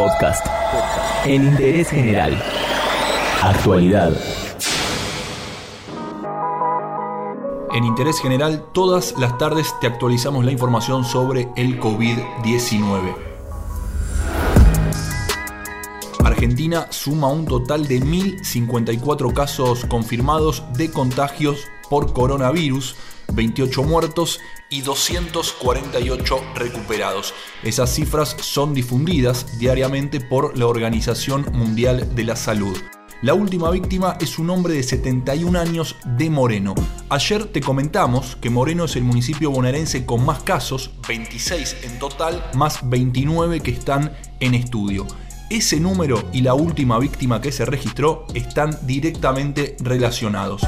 Podcast. En interés general. Actualidad. En Interés General, todas las tardes te actualizamos la información sobre el COVID-19. Argentina suma un total de 1.054 casos confirmados de contagios por coronavirus, 28 muertos y 248 recuperados. Esas cifras son difundidas diariamente por la Organización Mundial de la Salud. La última víctima es un hombre de 71 años de Moreno. Ayer te comentamos que Moreno es el municipio bonaerense con más casos, 26 en total, más 29 que están en estudio. Ese número y la última víctima que se registró están directamente relacionados.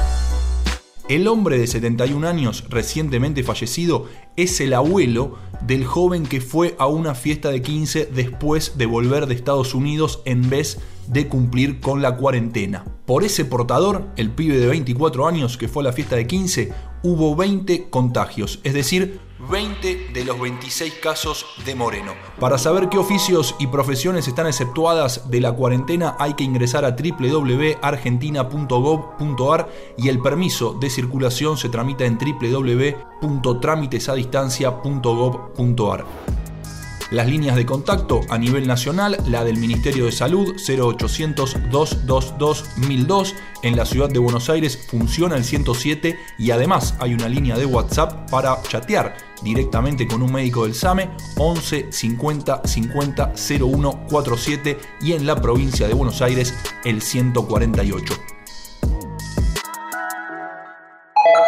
El hombre de 71 años recientemente fallecido es el abuelo del joven que fue a una fiesta de 15 después de volver de Estados Unidos en vez de cumplir con la cuarentena. Por ese portador, el pibe de 24 años que fue a la fiesta de 15, hubo 20 contagios, es decir, 20 de los 26 casos de Moreno. Para saber qué oficios y profesiones están exceptuadas de la cuarentena hay que ingresar a www.argentina.gov.ar y el permiso de circulación se tramita en www.trámitesadistancia.gov.ar. Las líneas de contacto a nivel nacional, la del Ministerio de Salud 0800 222 1002, en la ciudad de Buenos Aires funciona el 107 y además hay una línea de WhatsApp para chatear directamente con un médico del SAME 11 50 50 01 47 y en la provincia de Buenos Aires el 148.